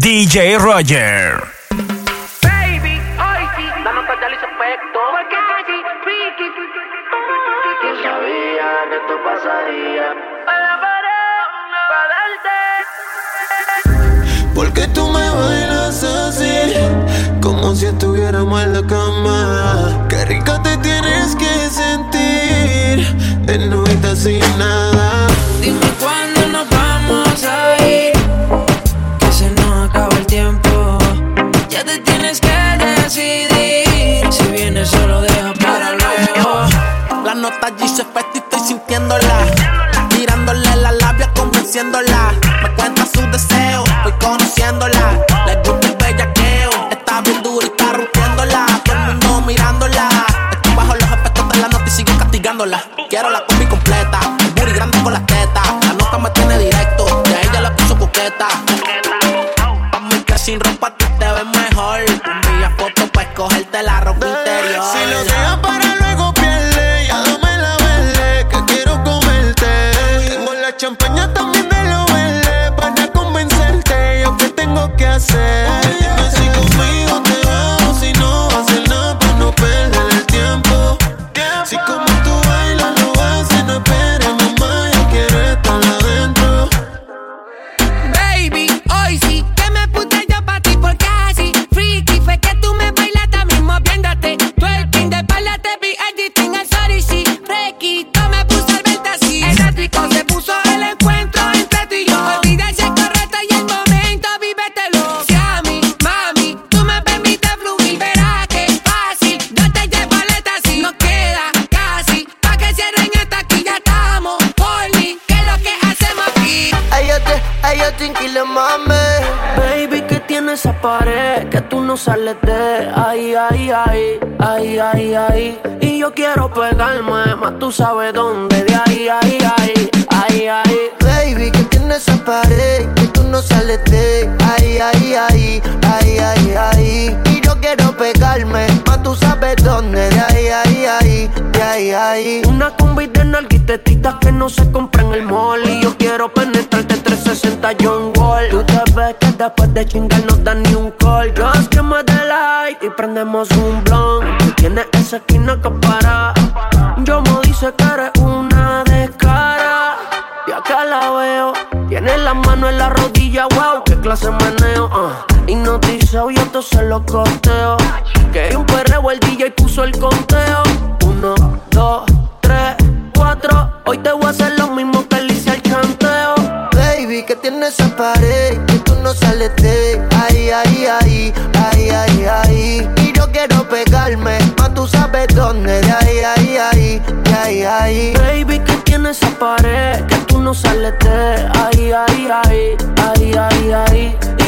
DJ Roger. Baby, hoy sí, efecto. Porque casi, freaky. Yo sabía que esto pasaría. Para para Porque tú me bailas así, como si estuviéramos en la cama. Qué rica te tienes que sentir, en sin nada. Se efecto y estoy sintiéndola. Tirándole la labia, convenciéndola. Me cuenta su deseo, voy conociéndola. Tú sabes dónde, de ahí, ahí, ahí, ahí, ahí. Baby, que tiene esa pared que tú no sales de ahí, ahí, ahí, ahí, ahí, ahí. Y yo quiero pegarme, más tú sabes dónde, de ahí, ahí, ahí, de ahí, ahí. Una combi de nalguitetitas que no se compra en el mall. Y yo quiero penetrarte 360 John Wall. Tú te ves que después de chingar no dan ni un call. Just que me light y prendemos un blunt. Tú tienes esa esquina que para. Mano en la rodilla, wow, qué clase meneo. Uh. Hipnotizado, yo se lo costeo. Que un perreo el DJ puso el conteo. Uno, dos, tres, cuatro. Hoy te voy a hacer lo mismo que le hice al chanteo. Baby, que tiene esa pared que tú no sales de ahí, ahí, ahí, ahí, ahí, ahí. Y yo quiero pegarme, más tú sabes dónde, de ahí, ahí, Baby, que tiene esa pared que tú no sales de ahí, ahí, ahí, ahí, ahí, ahí.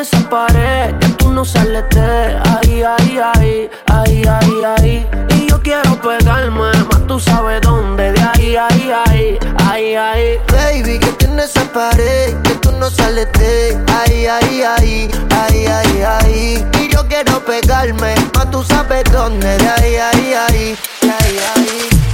esa pared que tú no sales de ahí, ahí, ahí, ahí, ahí, ahí. Y yo quiero pegarme, más tú sabes dónde, de ahí, ahí, ahí, ahí, ahí. Baby, que tiene esa pared que tú no sales de ahí, ahí, ahí, ahí, ahí, ahí. Y yo quiero pegarme, más tú sabes dónde, de ahí, ahí, ahí, ahí, ahí.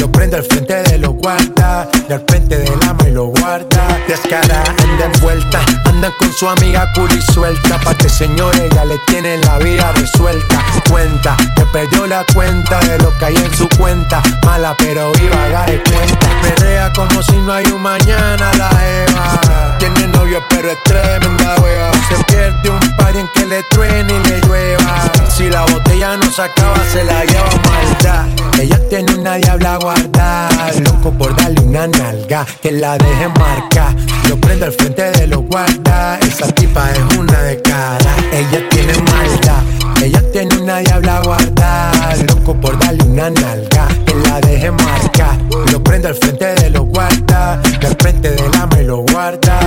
lo prendo al frente de los guardas, y al frente del ama y lo guarda, descara, anda envuelta, anda con su amiga curi suelta, pa' que señor ella le tiene la vida resuelta, cuenta, que perdió la cuenta de lo que hay en su cuenta, mala pero viva, haga de cuenta, perrea como si no hay un mañana la Eva, tiene novio pero es tremenda wea, se pierde un par en que le truene y le llueva. Si la botella no se acaba, se la lleva maldad. Ella tiene una diabla guardada, loco por darle una nalga, que la deje marcar. Lo prendo al frente de los guardas, esa tipa es una de cara. Ella tiene maldad, ella tiene una diabla guardada, loco por darle una nalga, que la deje marcar. Lo prendo al frente de los guardas, del frente de la me lo guarda.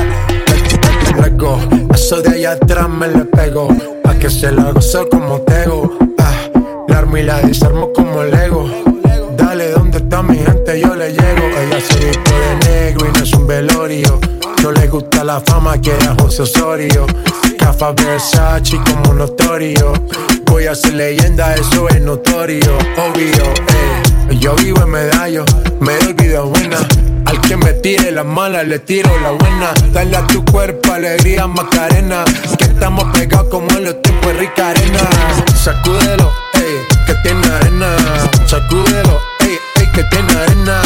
Luego, eso de allá atrás me le pego, pa' que se la gozo como tego. Ah, la armo y la desarmo como Lego. Velorio. No le gusta la fama que era José Osorio. Cafa Versace como notorio. Voy a ser leyenda, eso es notorio. Obvio, eh. Yo vivo en medallo, me doy vida buena. Al que me tire la mala, le tiro la buena. Dale a tu cuerpo alegría, Macarena. Que estamos pegados como en los tiempos de rica arena. Sacúdelo, ey, que tiene arena. Sacúdelo, que tiene arena.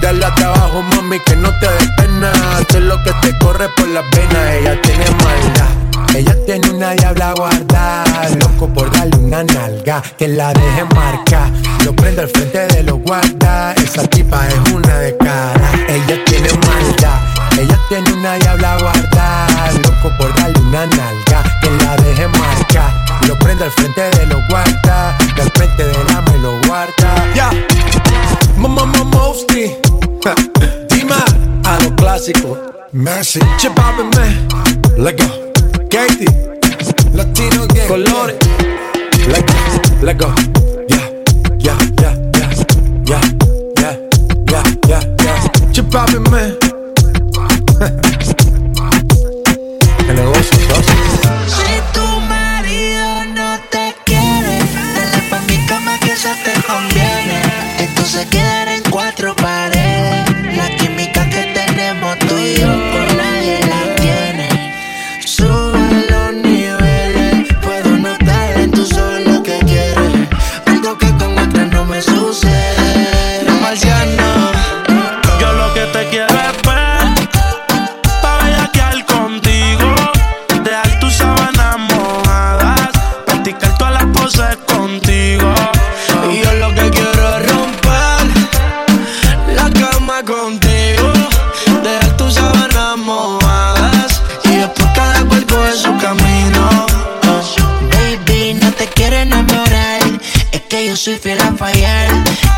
Dale a trabajo, mami, que no te dé pena. Esto es lo que te corre por las venas. Ella tiene maldad. Ella tiene una diabla guardada, loco por darle una nalga, que la deje marcar. Lo prendo al frente de los guardas, esa tipa es una de cara. Ella tiene maldad, ella tiene una diabla guardada, loco por darle una nalga, que la deje marcar. Lo prendo al frente de los guardas, del frente de la me lo guarda. Ya, mosty. Dima, a lo clásico. Mercy. Chepábeme. Lego. Katie. Latino game. Colores. Lego. Lego. Yeah, yeah, yeah, yeah. Yeah, yeah, yeah, yeah, yeah. Chepábeme. El negocio. Soy fiel a fallar.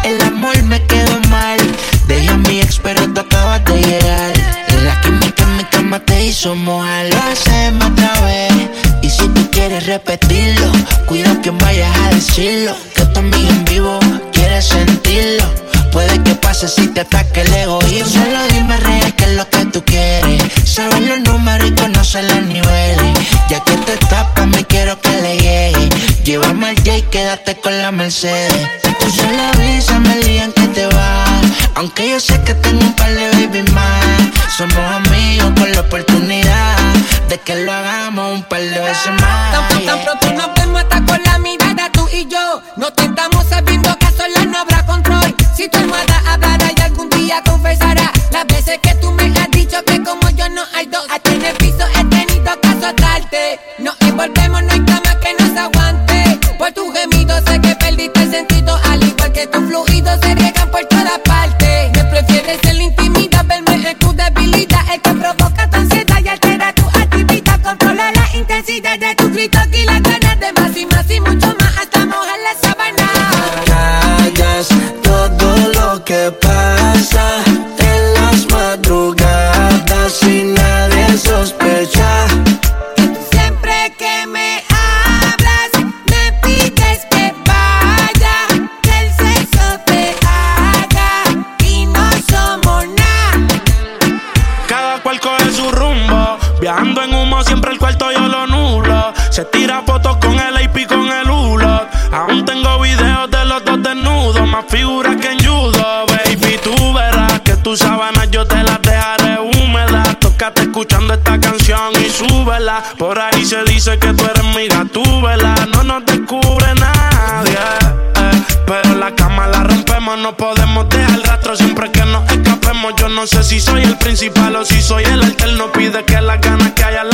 El amor me quedó mal. Dejé a mi ex, pero tú acabas de llegar. La química en mi cama te hizo mojar. Lo hacemos otra vez. Y si tú quieres repetirlo, cuida que vayas a decirlo. Que tu amiga en vivo quiere sentirlo. Puede que pase si te ataque el egoísmo. Con la Mercedes. Tú solo avísame el día en que te vas. Aunque yo sé que tengo un par de baby más. Somos amigos con la oportunidad de que lo hagamos un par de veces más. Tan, tan pronto nos vemos hasta con la mirada tú y yo. No te estamos sabiendo que a solas no habrá control. Si tu almohada hablará y algún día confesará las veces que tú me has dicho que como yo no hay dos. A tener piso he tenido que azotarte. Nos envolvemos, no hay de tus gritos y las ganas de más y más y mucho más hasta mojar la sábana. Callas todo lo que pasa Por ahí se dice que tú eres mi gatúbela No nos descubre nadie eh, Pero la cama la rompemos No podemos dejar rastro. Siempre que nos escapemos Yo no sé si soy el principal o si soy el alterno. Pide que las ganas que haya las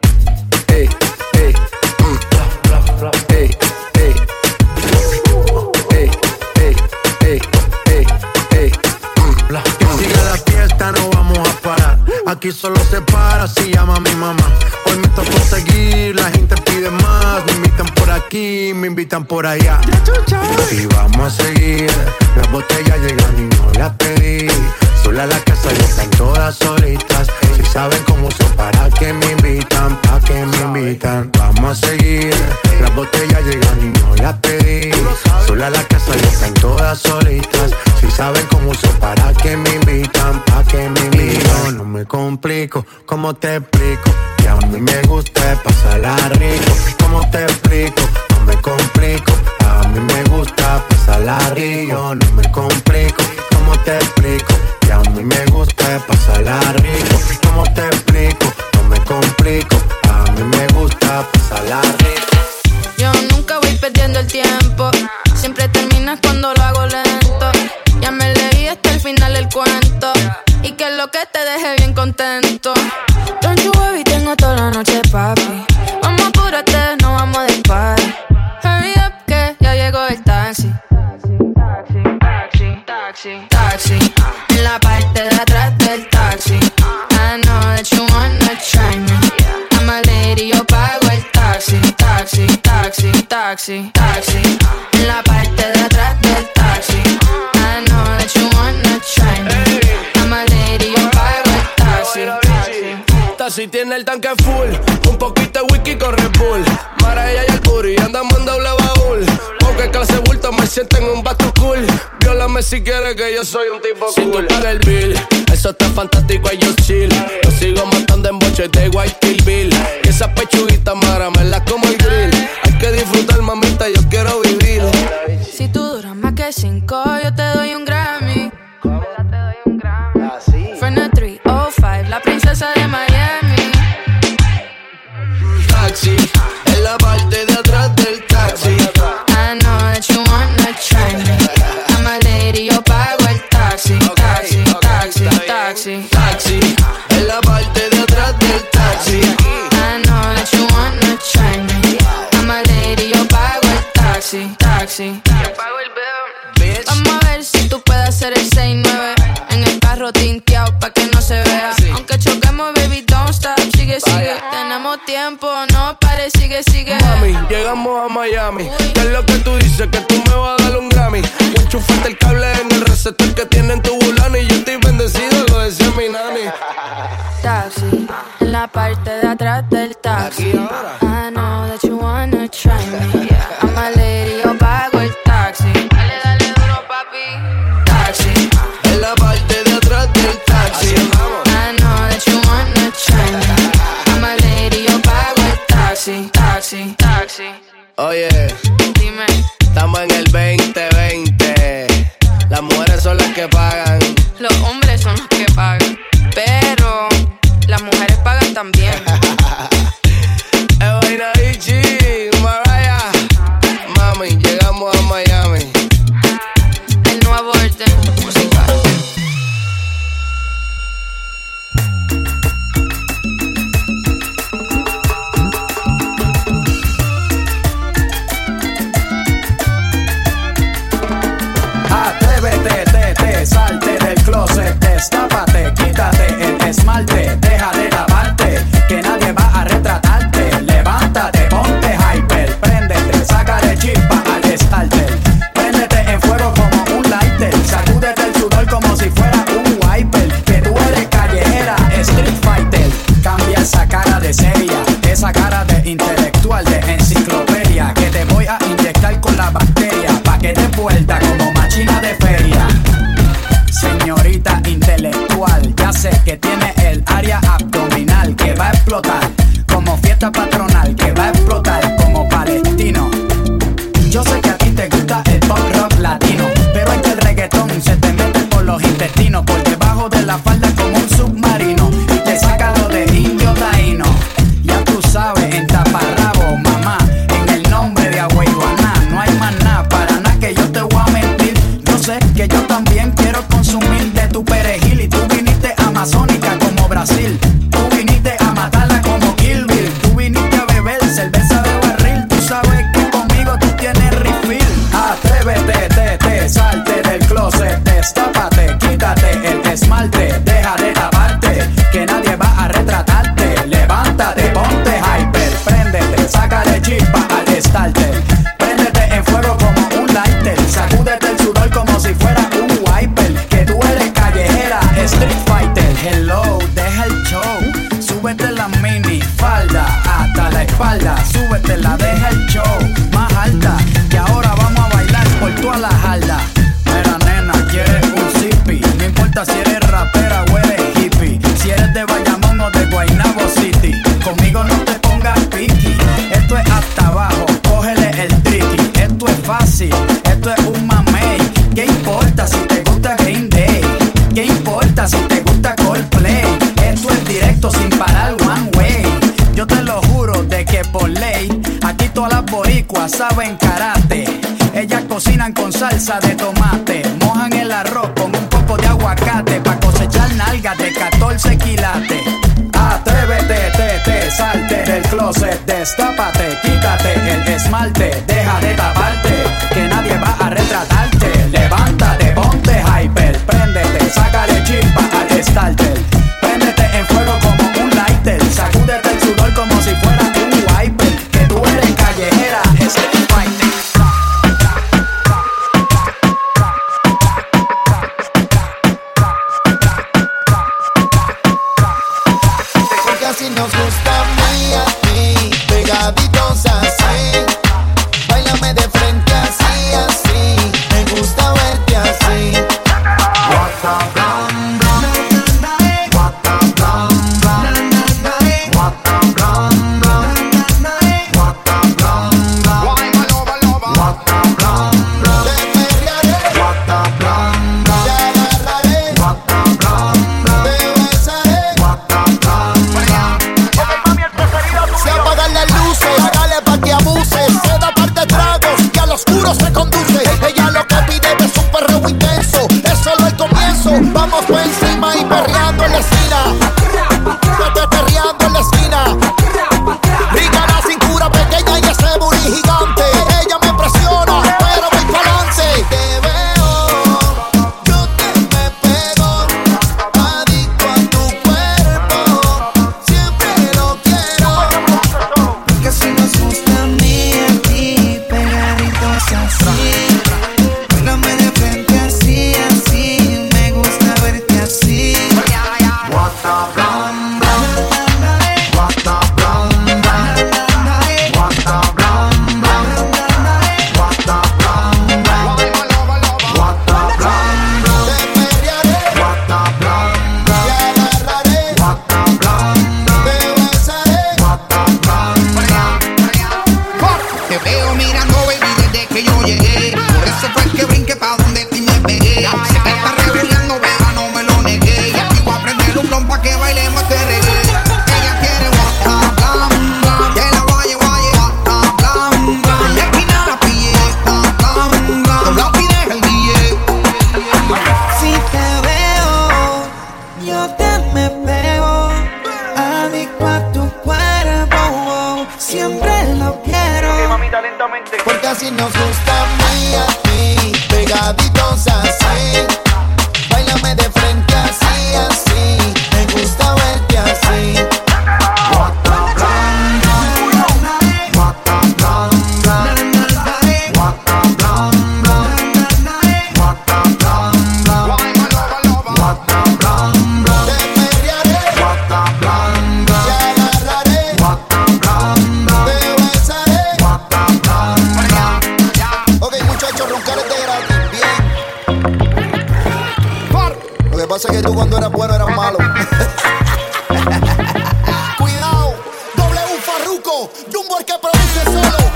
por allá. Y vamos a seguir. Las botellas llegan y no las pedí. Sola la casa y están todas solitas. Si saben cómo son, para que me invitan, pa' que me invitan. Vamos a seguir. Las botellas llegan y no las pedí. Sola la casa y están todas solitas. Si saben cómo son, para que me invitan, pa' que me invitan. Yo no me complico, ¿cómo te tiene el tanque full, un poquito de whisky con Red Bull. Mara ella y el booty, andamos en doble baúl. Porque clase bulto me siento en un bato cool. Viólame si quieres que yo soy un tipo Si cool. tú el bill, eso está fantástico, y yo chill. Lo sigo matando en boches de White Kill Bill. Y esas pechuguitas, mara, me las como el grill. Hay que disfrutar, mamita, yo quiero vivir. Si tú duras más que cinco, taxi. Taxi, en la parte de atrás del taxi. I know that you wanna try me. I'm a lady, yo pago el taxi, taxi. Yo pago el bill. Vamos a ver si tú puedes hacer el 6-9 en el carro tinteado pa' que no se vea. Aunque choquemos, baby, don't stop, sigue, sigue. Tenemos tiempo, no pare, sigue, sigue. Mami, llegamos a Miami. ¿Qué es lo que tú dices? Que tú me vas a dar un Grammy. Enchúfate el cable en el receptor que tiene taxi. I know that you wanna try me. I'm a lady, yo pago el taxi. Dale, dale duro, papi. Taxi, En la parte de atrás del taxi. I know that you wanna try me. I'm a lady, yo pago el taxi, taxi, taxi. Oye, Dime, de enciclopedia. Que te voy a inyectar con la bacteria, pa' que te vuelta como machina de feria. Señorita intelectual, ya sé que tiene el área abdominal que va a explotar como fiesta patronal, que va a explotar saben karate. Ellas cocinan con salsa de tomate, mojan el arroz con un poco de aguacate para cosechar nalgas de 14 quilates. Atrévete, te, te, salte del closet, destápate, quítate el esmalte, deja de taparte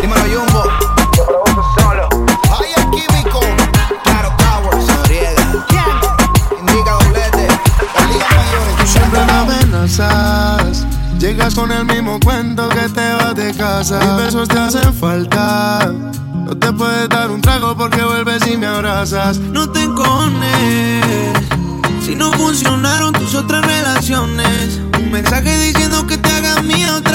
Dímelo, Jumbo. Lo produce solo. Hay químico. Claro, Tower, Soriega. ¿Quién? Indica doblete. Liga Mayores, tú siempre me amenazas. Llegas con el mismo cuento que te vas de casa. Mis te hacen falta. No te puedes dar un trago porque vuelves y me abrazas. No te encones. Si no funcionaron tus otras relaciones. Un mensaje diciendo que te hagas mía otra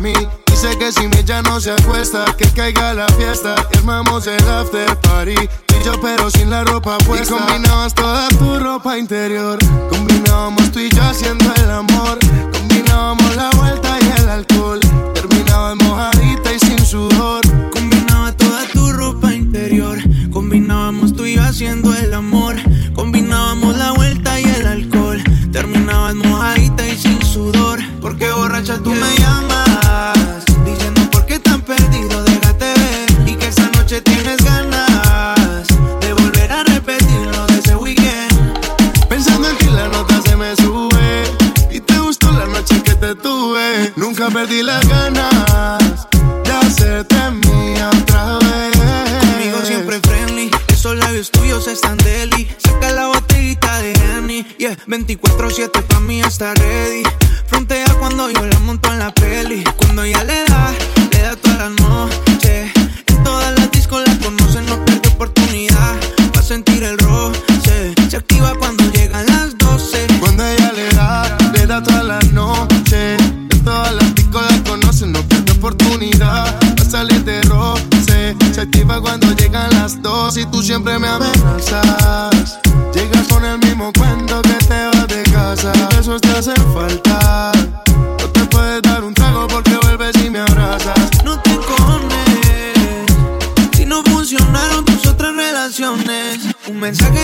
mí. Dice que si mi ya no se acuesta, que caiga la fiesta. Y armamos el after party. Y yo, pero sin la ropa puesta. Y combinabas toda tu ropa interior. Combinábamos tú y yo haciendo el amor. Combinábamos la vuelta y el alcohol. Terminabas mojadita y sin sudor. Porque borracha tú me llamas. Diciendo por qué tan perdido, déjate ver. Y que esa noche tienes ganas de volver a repetirlo de ese weekend. Pensando en ti la nota se me sube Y te gustó la noche que te tuve Nunca perdí las ganas De hacerte mía otra vez Conmigo siempre friendly. Esos labios tuyos están deli. Saca la botellita de Henny. Yeah, 24-7 pa' mí está ready. Cuando yo la monto en la peli. Cuando ella le da, le da toda la noche. En todas las discos la conocen, no pierde oportunidad. Va a sentir el roce. Se activa cuando llegan las 12. Cuando ella le da, le da toda la noche En todas las discos la conocen, no pierde oportunidad Va a salir de roce Se activa cuando llegan las dos Y tú siempre me amenazas Llegas con el mismo cuento que te vas de casa Esos te hacen falta mensaje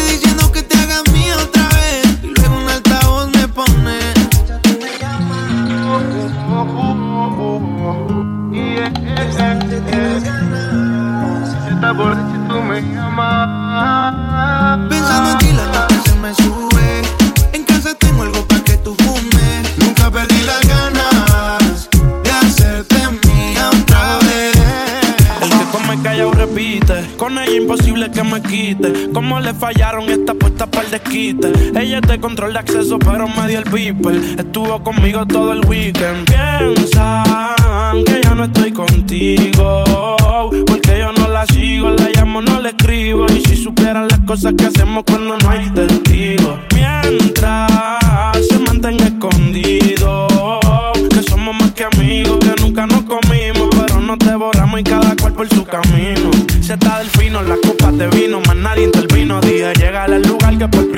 control de acceso, pero me dio el beeper. Estuvo conmigo todo el weekend. Piensan que ya no estoy contigo. Porque yo no la sigo, la llamo, no le escribo. Y si supieran las cosas que hacemos cuando no hay testigos. Mientras se mantenga escondido. Que somos más que amigos, que nunca nos comimos. Pero nos devoramos y cada cual por su camino. Se está del fino, la copa de vino, más nadie intervino. Dije, llegar al lugar que por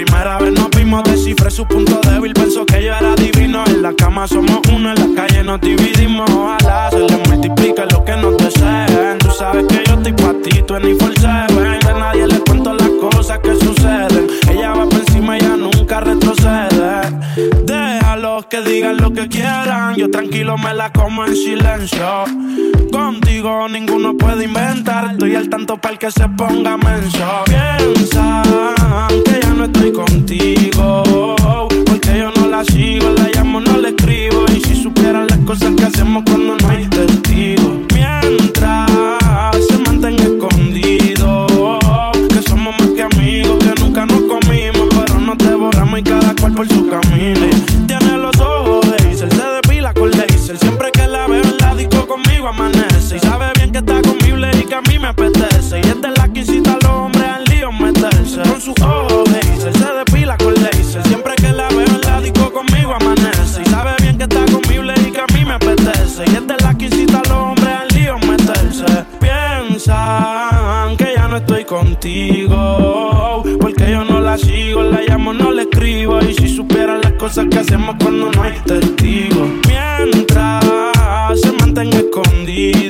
Descifré su punto débil, pensó que yo era divino. En la cama somos uno, en la calle nos dividimos. Ojalá se les multiplique lo que nos deseen. Tú sabes que yo estoy pa' ti, tú ni for seven. A nadie le cuento las cosas que suceden. Que digan lo que quieran. Yo tranquilo me la como en silencio. Contigo ninguno puede inventar. Estoy al tanto para el que se ponga menso. Piensan que ya no estoy contigo. Porque yo no la sigo, la llamo, no le escribo. Y si supieran las cosas que hacemos cuando no hay testigos. Mientras se mantenga escondido. Que somos más que amigos, que nunca nos comimos. Pero nos devoramos y cada cual por su camino. Y sabe bien que está conmigo y que a mí me apetece. Y esta es la que incita a los hombres al lío meterse. Con sus ojos Hazel, se depila con laser. Siempre que la veo en la disco conmigo amanece. Y sabe bien que está conmigo y que a mí me apetece. Y esta es la que incita a los hombres al lío meterse. Piensan que ya no estoy contigo. Porque yo no la sigo, la llamo, no le escribo. Y si supieran las cosas que hacemos cuando no hay testigos. Mientras se mantenga escondido. Que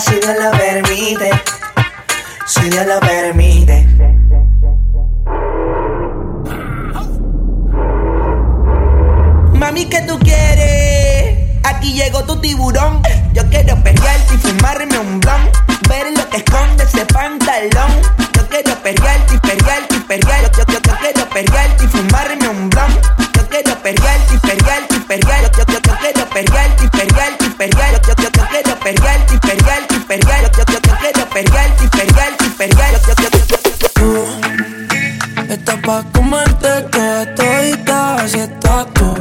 si Dios lo permite. Si Dios lo permite. Mami, ¿qué tú quieres? Aquí llegó tu tiburón. Yo quiero perrearte y fumarme un blon. Ver lo que esconde ese pantalón. Yo quiero perrearte y perrearte y perrearte. Yo, yo, yo quiero perrearte y fumarme un blon. Yo quiero perrearte y perrearte y. Yo, yo, yo quiero perrearte y perrearte y perrearte. Yo, yo, yo quiero perrearte yo, yo, yo, Tú estás pa' comerte toda todita, así estás tú.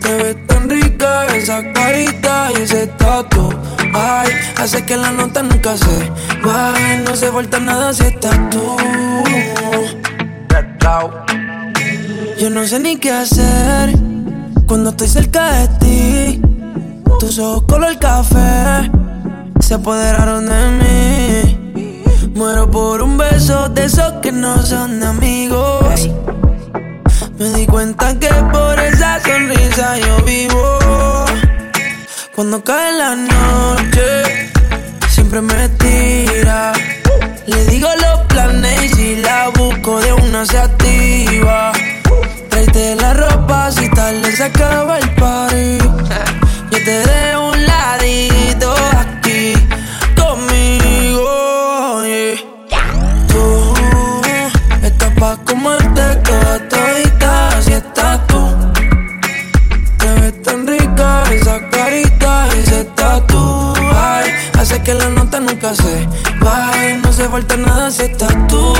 Te ves tan rica esa carita y ese tatu. Ay, hace que la nota nunca se baje, no se falta nada si estás tú. Yo no sé ni qué hacer cuando estoy cerca de ti. Tus ojos color café se apoderaron de mí. Muero por un beso de esos que no son de amigos. Me di cuenta que por esa sonrisa yo vivo. Cuando cae la noche, siempre me tira. Le digo los planes y si la busco de una se activa. Tráete la ropa si tarde se acaba el party. Yo te Que la nota nunca se baje, no se falta nada si estás tú.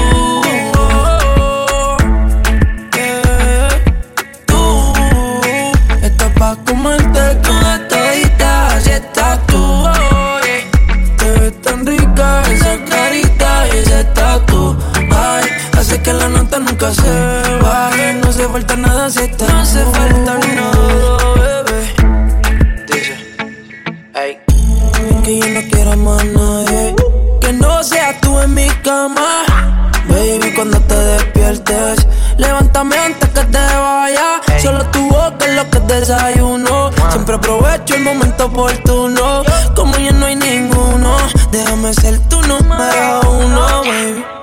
Yeah. Tú estás pa' comerte toda todita, así estás tú. yeah. Te ves tan rica esa carita y ese tatu. Ay, hace que la nota nunca se baje. No hace falta nada si está. No hace falta nada, desayuno. Siempre aprovecho el momento oportuno. Como ya no hay ninguno, déjame ser tu número uno, baby.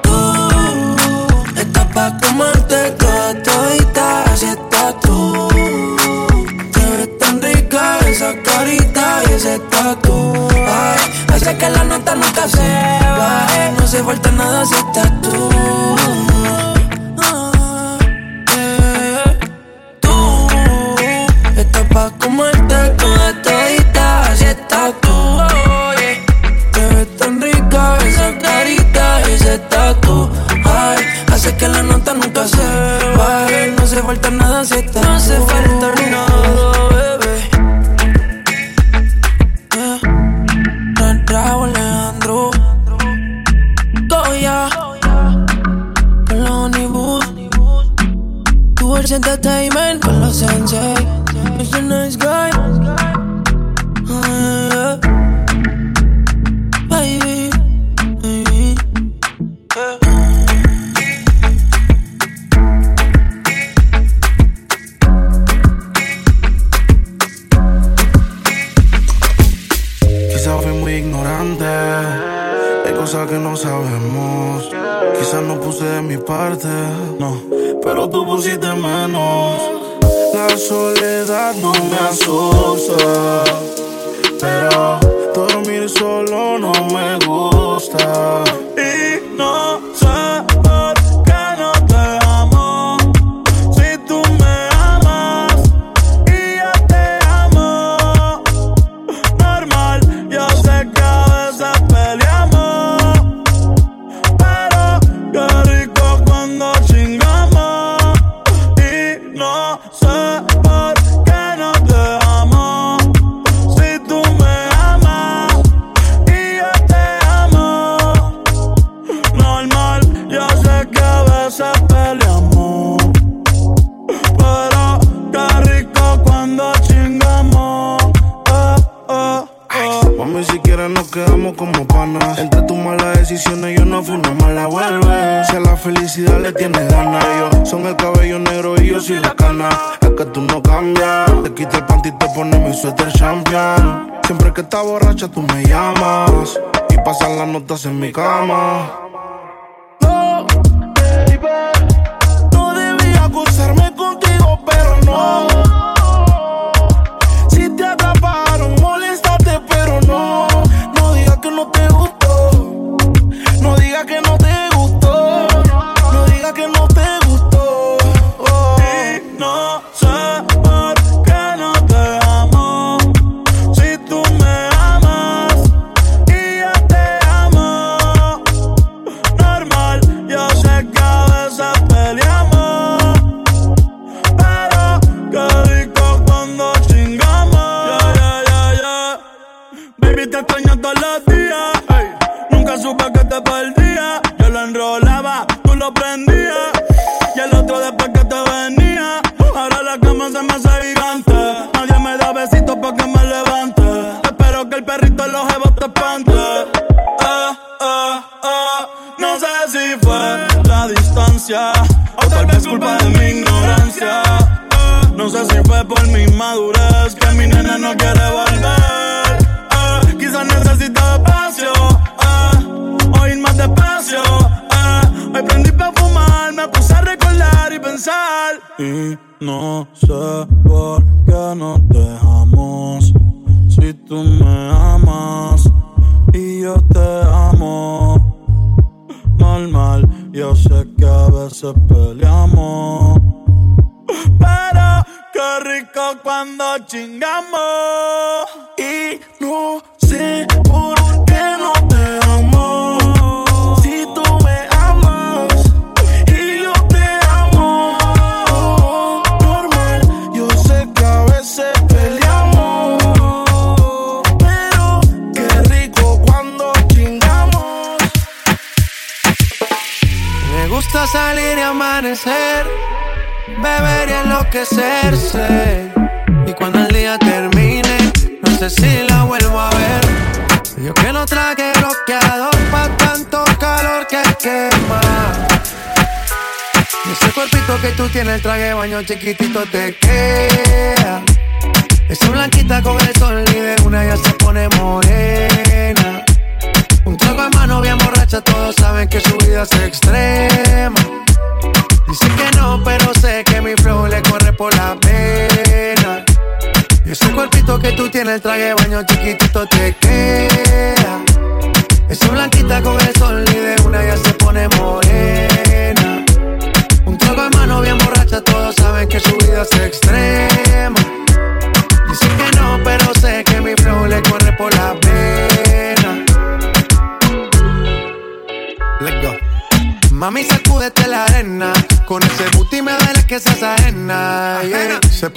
niño chiquitito.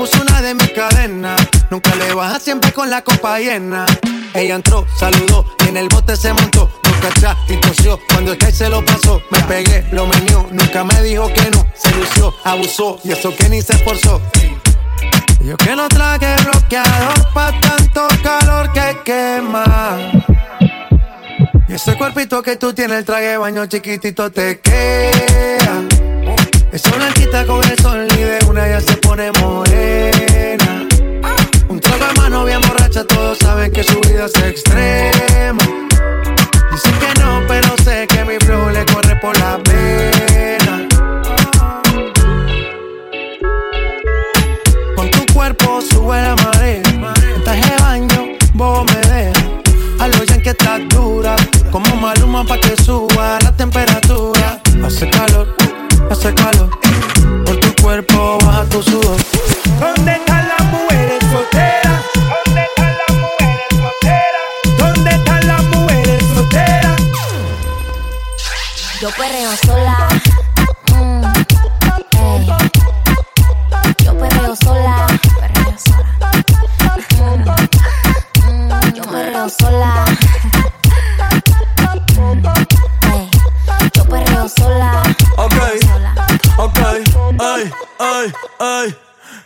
puse una de mis cadenas. Nunca le baja siempre con la copa llena. Ella entró, saludó y en el bote se montó. Nunca atrás y tosió. Cuando el que se lo pasó, me pegué, lo menió. Nunca me dijo que no. Se lució, abusó y eso que ni se esforzó. Yo que no traje bloqueador pa' tanto calor que quema. Y ese cuerpito que tú tienes, el traje baño chiquitito te queda. Esa blanquita con el sol y de una ya se pone morena. Un trago a mano bien borracha, todos saben que su vida es extrema. Dicen que no, pero sé que mi flow le corre por la pena. Con tu cuerpo sube la marea. Estás de baño, vos me dejas. A lo que estás dura. Como maluma pa' que suba la temperatura. Hace calor hace calor. Por tu cuerpo baja tu sudor. ¿Dónde están las mujeres solteras? ¿Dónde están las mujeres solteras? ¿Dónde están las mujeres solteras? Yo perreo sola. Mm. Yo perreo sola. Perreo sola. Mm, mm, yo perreo sola. Ay.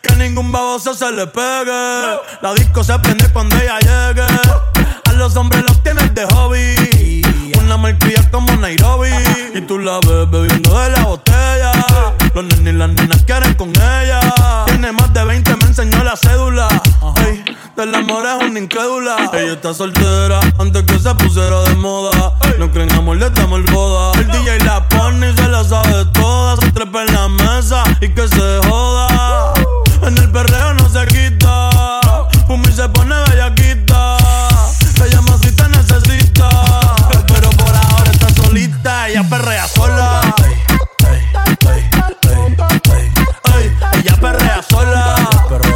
Que ningún baboso se le pegue. La disco se prende cuando ella llegue. A los hombres los tienes de hobby. Una malcria como Nairobi. Y tú la ves bebiendo de la botella. Los nenes y las nenas quieren con ella. Tiene más de 20, me enseñó la cédula. Ey, del amor es una incrédula. Ella está soltera antes que se pusiera de moda. No creen amor, le damos el boda. El DJ la pone y se la sabe toda. Se trepa en la mesa y que se joda. En el perreo no se quita. Fumi se pone bellaquita.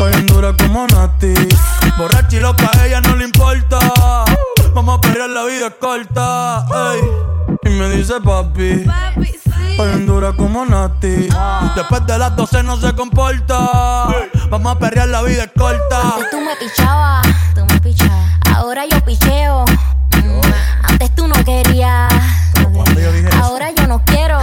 Estoy en dura como Nati. Borracha y loca, a ella no le importa. Vamos a pelear, la vida es corta. ey. Y me dice papi. Estoy en dura como Nati. Después de las 12 no se comporta. Vamos a perrear, la vida es corta. Antes tú me pichabas. Tú me pichabas. Ahora yo picheo. Mm, Antes tú no querías. Ahora yo no quiero.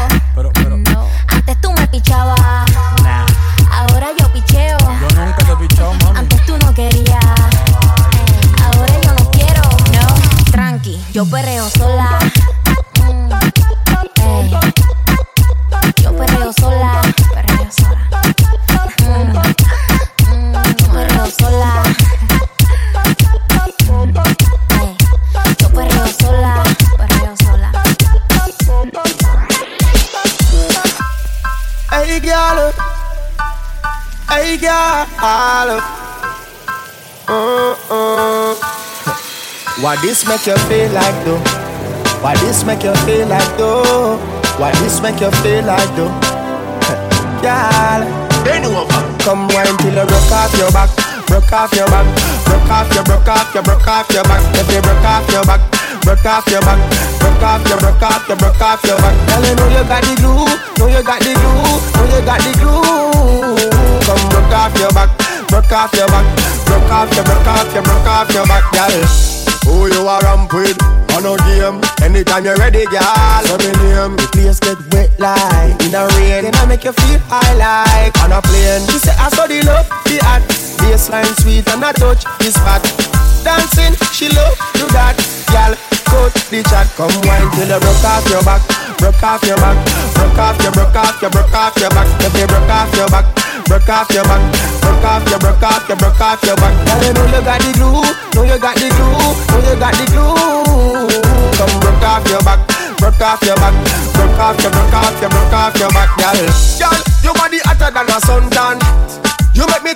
Yo perreo sola. Mm. Yo perreo sola. Yo perreo sola. Hey. Hey, girl. Uh-uh. Why this make you feel like though? Why this make you feel like though? Why this make you feel like though? Girl. Come wine till you broke off your back, broke off your back, broke off your, broke off your, broke off your back. If you broke off your back, broke off your back, broke off your, broke off your, broke off your back. Girl, you know you got the glue, know you got the glue, know you got the glue. Come broke off your back, broke off your back, broke off your, broke off your, broke off your back, girl. Who you are ramp with? On a game. Anytime you're ready, girl. So me name. The place get wet like in the rain. Then I make you feel high like on a plane. She say I saw the love, the art. Baseline sweet and I touch the spot. Dancing, she love do that. Girl, cut the chat. Come wine till you broke off your back. Broke off your back. Broke off your, broke off your, broke off your back. If you broke off your back. Broke off your back. Broke off your, broke off your, broke off your back. Girl, you know you got the glue. Know you got the glue. Know you got the glue. Come broke off your back. Broke off your back. Broke off your, broke off your, broke off your back, girl. Girl, your body hotter than a suntan.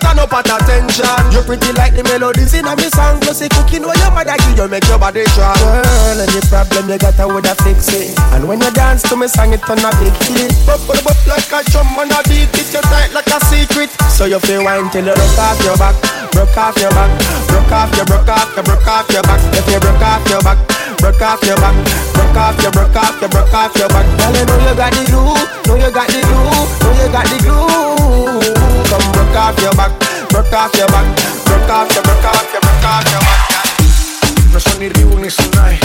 Turn up at attention. You pretty like the melodies in a me song. Plus the cooking when your mother give you make your body strong. Girl, any problem you got, I woulda fix it. And when you dance to me song, it turn a big hit. Bop, bop like a drum on a beat. It you tight like a secret. So you feel wine till you broke off your back, broke off your back, broke off your, broke off your, broke off your back. If you broke off your back, broke off your back, broke off your, broke off your, broke off your back. Girl, you know you got the glue, know you got the glue, know you got the glue. Broke off your back, broke off your back, broke off your, broke off your, broke off your back. No son ni Reebok ni Sonai.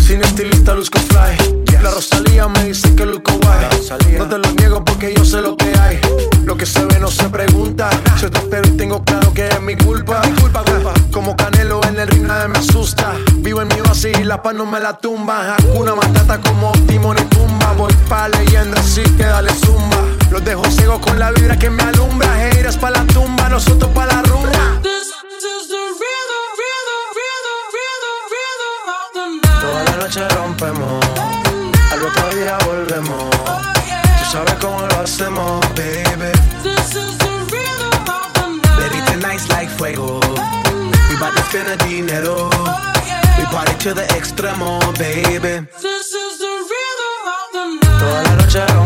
Sin estilista luzco fly. La Rosalía me dice que luzco guay. No te lo niego porque yo sé lo que hay. Lo que se ve no se pregunta. Yo te espero y tengo claro que es mi culpa. Mi culpa, culpa. como Canelo en el ring nadie me asusta. Vivo en mi oasis y la paz no me la tumba. Hakuna Matata como Timon y Pumba. Voy pa' leyenda, así que dale zumba. Los dejo ciego con la vibra que me alumbra. Heiras pa' la tumba, nosotros pa' la rumba. Toda la noche rompemos, al otro día volvemos. Tú sabes cómo lo hacemos, baby. Tonight's like fuego. We bout to spend the dinero. We party to the extremo, baby. Toda la noche rompemos,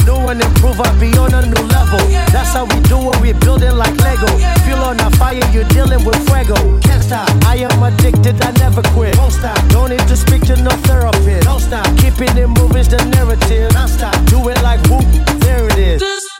And improve, I'll be on a new level. That's how we do it, we building like Lego. Feel on a fire, you're dealing with fuego. Can't stop, I am addicted, I never quit. Won't stop, don't need to speak to no therapist. Don't stop, keeping it moving's the narrative. Non stop, do it like whoop, there it is.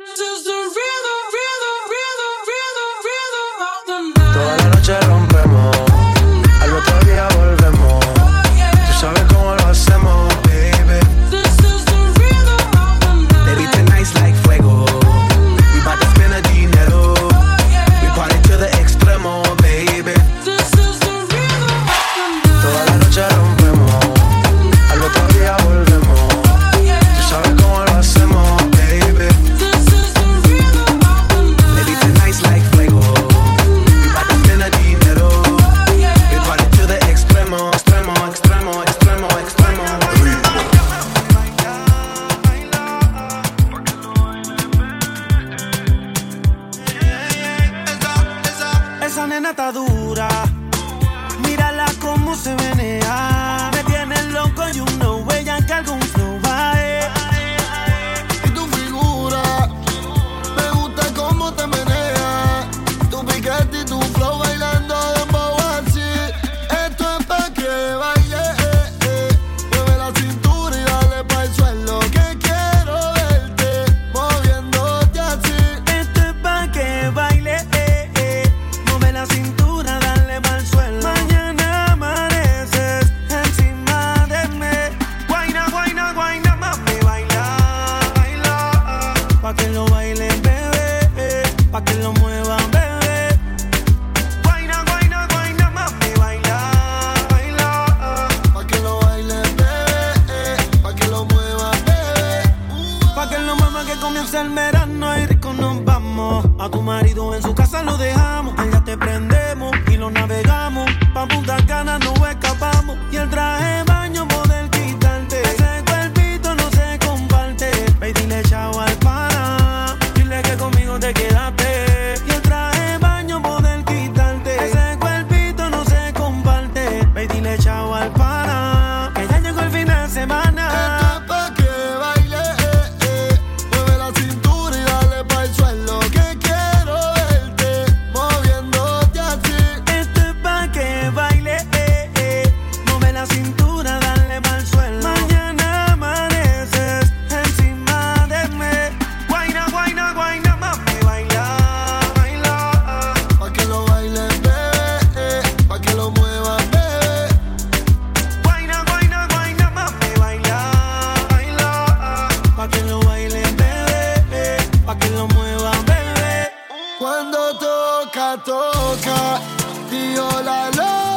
toca, tío la loca.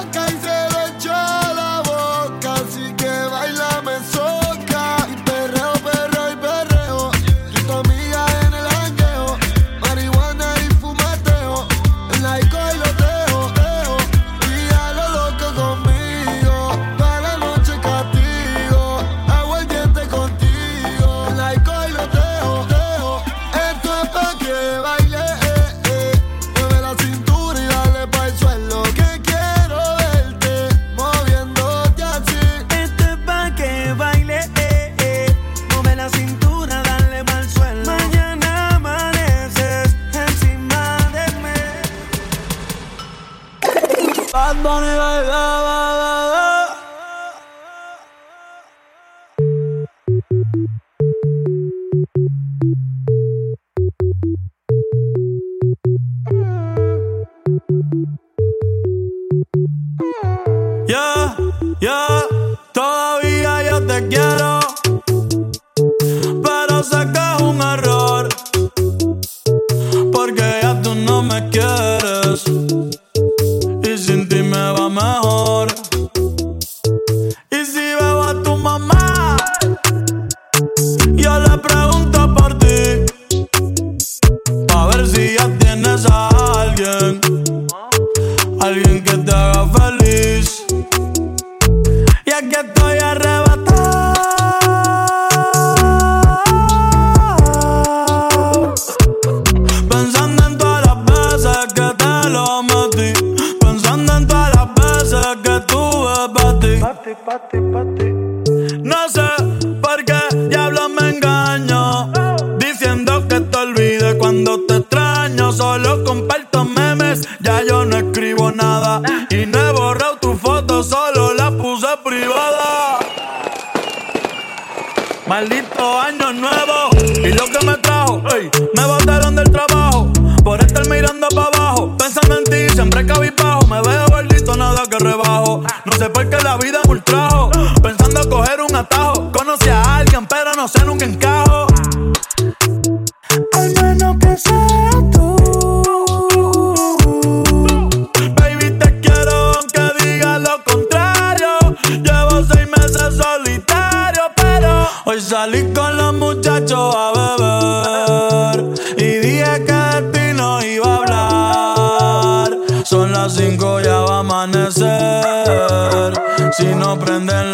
salí con los muchachos a beber y dije que de ti no iba a hablar. Son las cinco, ya va a amanecer. Si no prenden la.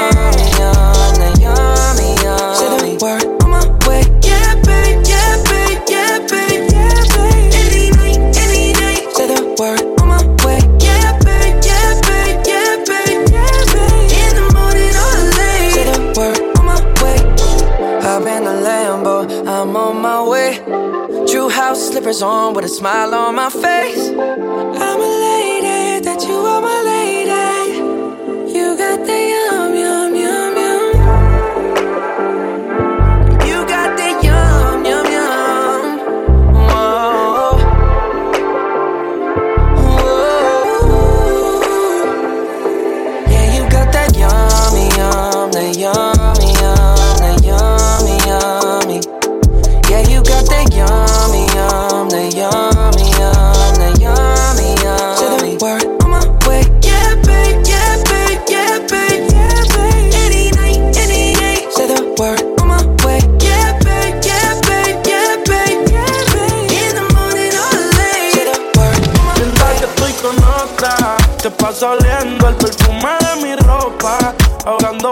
sneakers on with a smile on my face. I'm elated that you are my.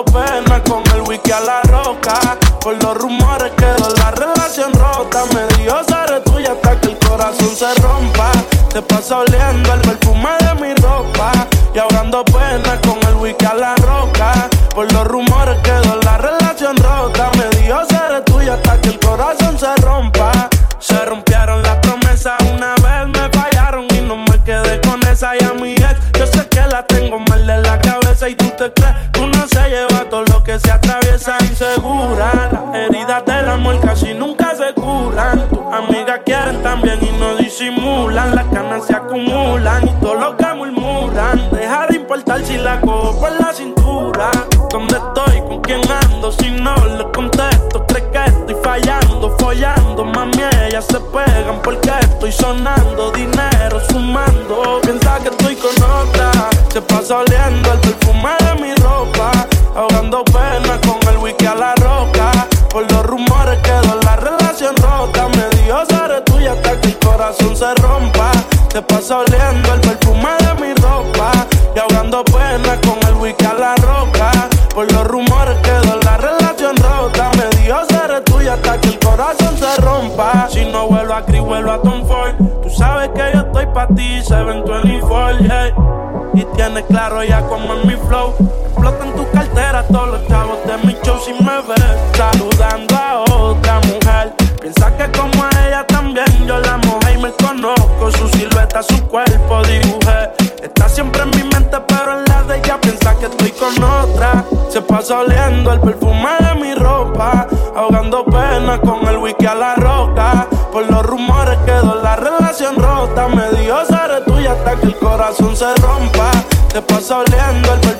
pena con el wiki a la roca. Por los rumores quedó la relación rota. Me dio seré tuya hasta que el corazón se rompa. Te paso oliendo el perfume de mi ropa. Y ahorrando pena con el wiki a la roca. Por los rumores quedó la cura. Las heridas del amor casi nunca se curan. Tus amigas quieren también y no disimulan. Las ganas se acumulan y todo lo que murmuran. Deja de importar si la cojo por la cintura. ¿Dónde estoy? ¿Con quién ando? Si no le contesto, crees que estoy fallando, follando. Mami, ellas se pegan porque estoy sonando. Dinero sumando. Piensa que estoy con otra. Se pasa claro ya como es mi flow. Explota en tu cartera todos los chavos de mi show si me ves saludando a otra mujer. Piensa que como a ella también yo la mojé y me conozco. Su silueta, su cuerpo dibujé. Está siempre en mi mente, pero en la de ella piensa que estoy con otra. Se pasa oliendo el perfume de mi ropa, ahogando pena con el wiki a la roca. Por los rumores quedó la relación rota. Me dio ser tuya hasta que el corazón se pasa oleando el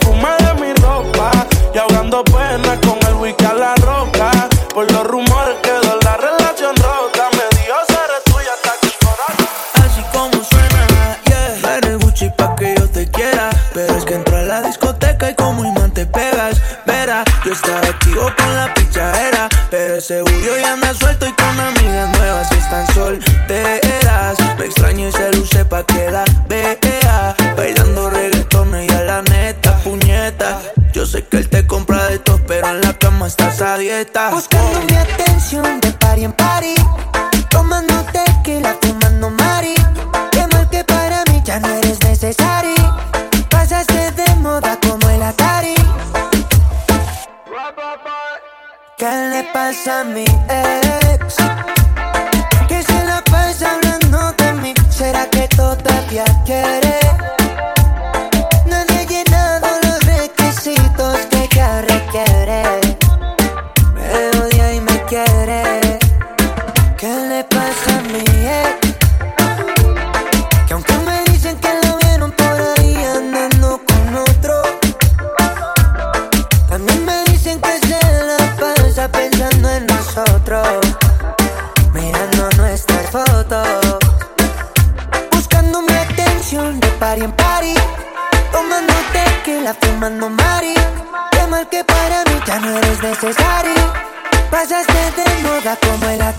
era como era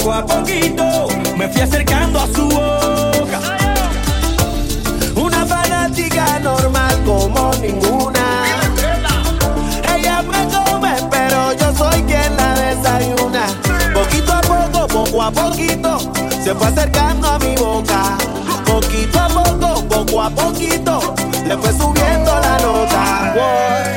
Poco a poquito me fui acercando a su boca. Una fanática normal como ninguna. Ella me come, pero yo soy quien la desayuna. Poquito a poco, poco a poquito, se fue acercando a mi boca. Poquito a poco, poco a poquito, le fue subiendo la nota.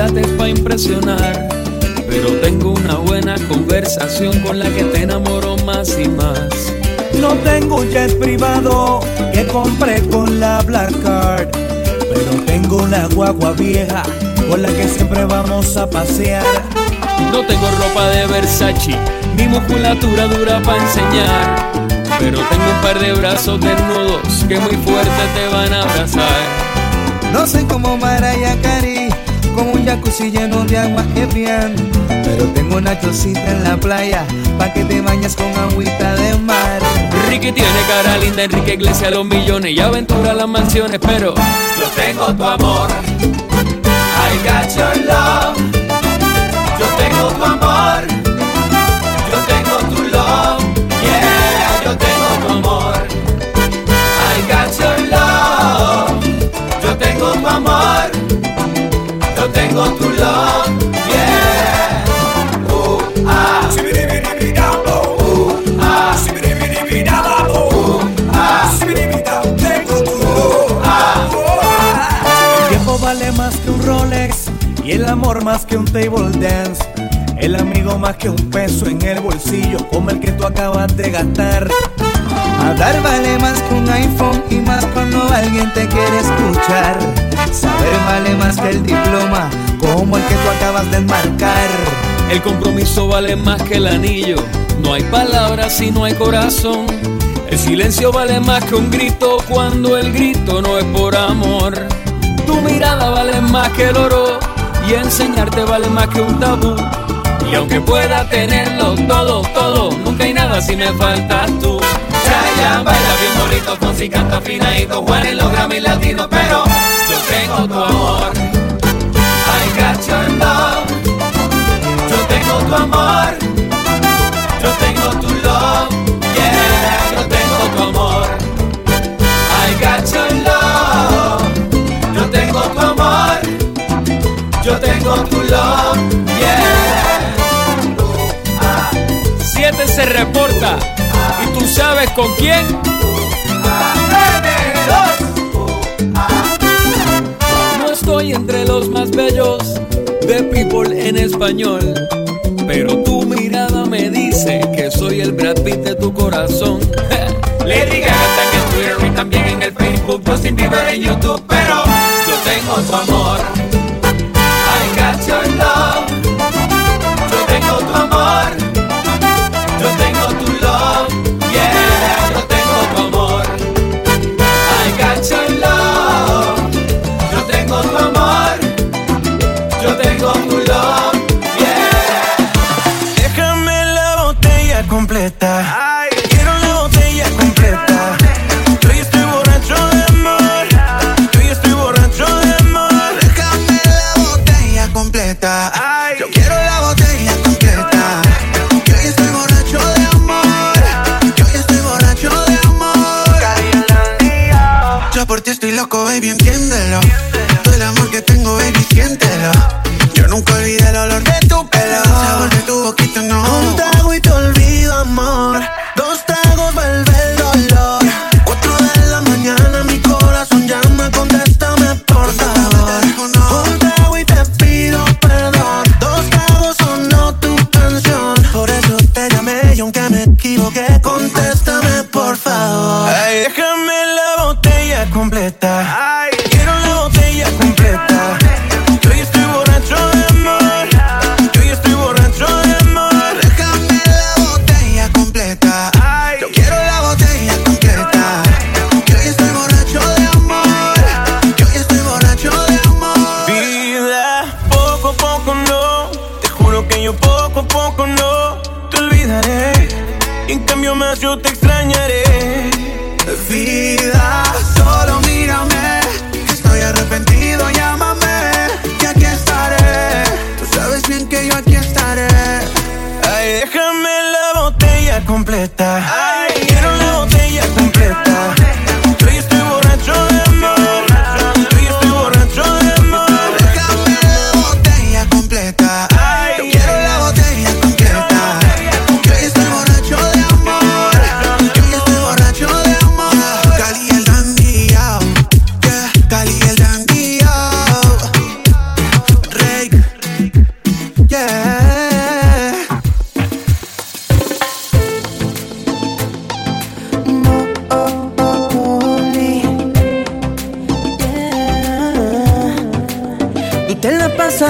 Muchos quilates para impresionar. Pero tengo una buena conversación con la que te enamoro más y más. No tengo un jet privado que compré con la Black Card. Pero tengo una guagua vieja con la que siempre vamos a pasear. No tengo ropa de Versace, ni musculatura dura para enseñar. Pero tengo un par de brazos desnudos que muy fuerte te van a abrazar. No soy como Mariah Carey, con un jacuzzi lleno de agua Evian. Pero tengo una chocita en la playa, pa' que te bañes con agüita de mar. Ricky tiene cara linda, Enrique Iglesias los millones y aventura las mansiones, pero Yo tengo tu amor. I got your love. Yo tengo tu amor. El amor más que un table dance. El amigo más que un peso en el bolsillo como el que tú acabas de gastar. Hablar vale más que un iPhone y más cuando alguien te quiere escuchar. Saber vale más que el diploma, como el que tú acabas de enmarcar. el compromiso vale más que el anillo. No hay palabras si no hay corazón. El silencio vale más que un grito cuando el grito no es por amor. Tu mirada vale más que el oro y enseñarte vale más que un tabú. Y aunque pueda tenerlo todo, todo, nunca hay nada si me faltas tú. Chayanne baila bien bonito, Fonsi canta afinadito, Juan en los Grammy latinos, pero yo tengo tu amor. I got. Yo tengo tu amor. 7 se reporta. ¿Y tú sabes con quién? No estoy entre los más bellos de People en español. Pero tu mirada me dice que soy el Brad Pitt de tu corazón. Lady Gaga en Twitter y también en el Facebook, Justin Bieber en YouTube.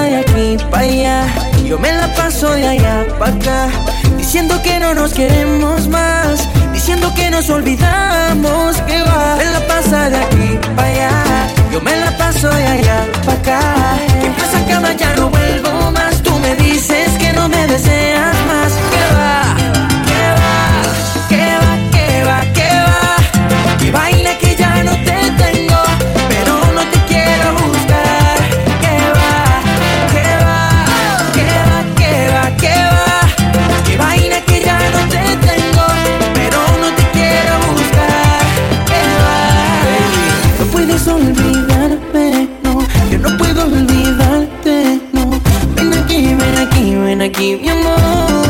de aquí para allá. Yo me la paso de allá para acá. Diciendo que no nos queremos más. Diciendo que nos olvidamos que va. Me la pasa de aquí para allá. Yo me la paso de allá para acá. Que pasa cama ya no vuelvo más. Tú me dices que no me deseas más. gonna give you more.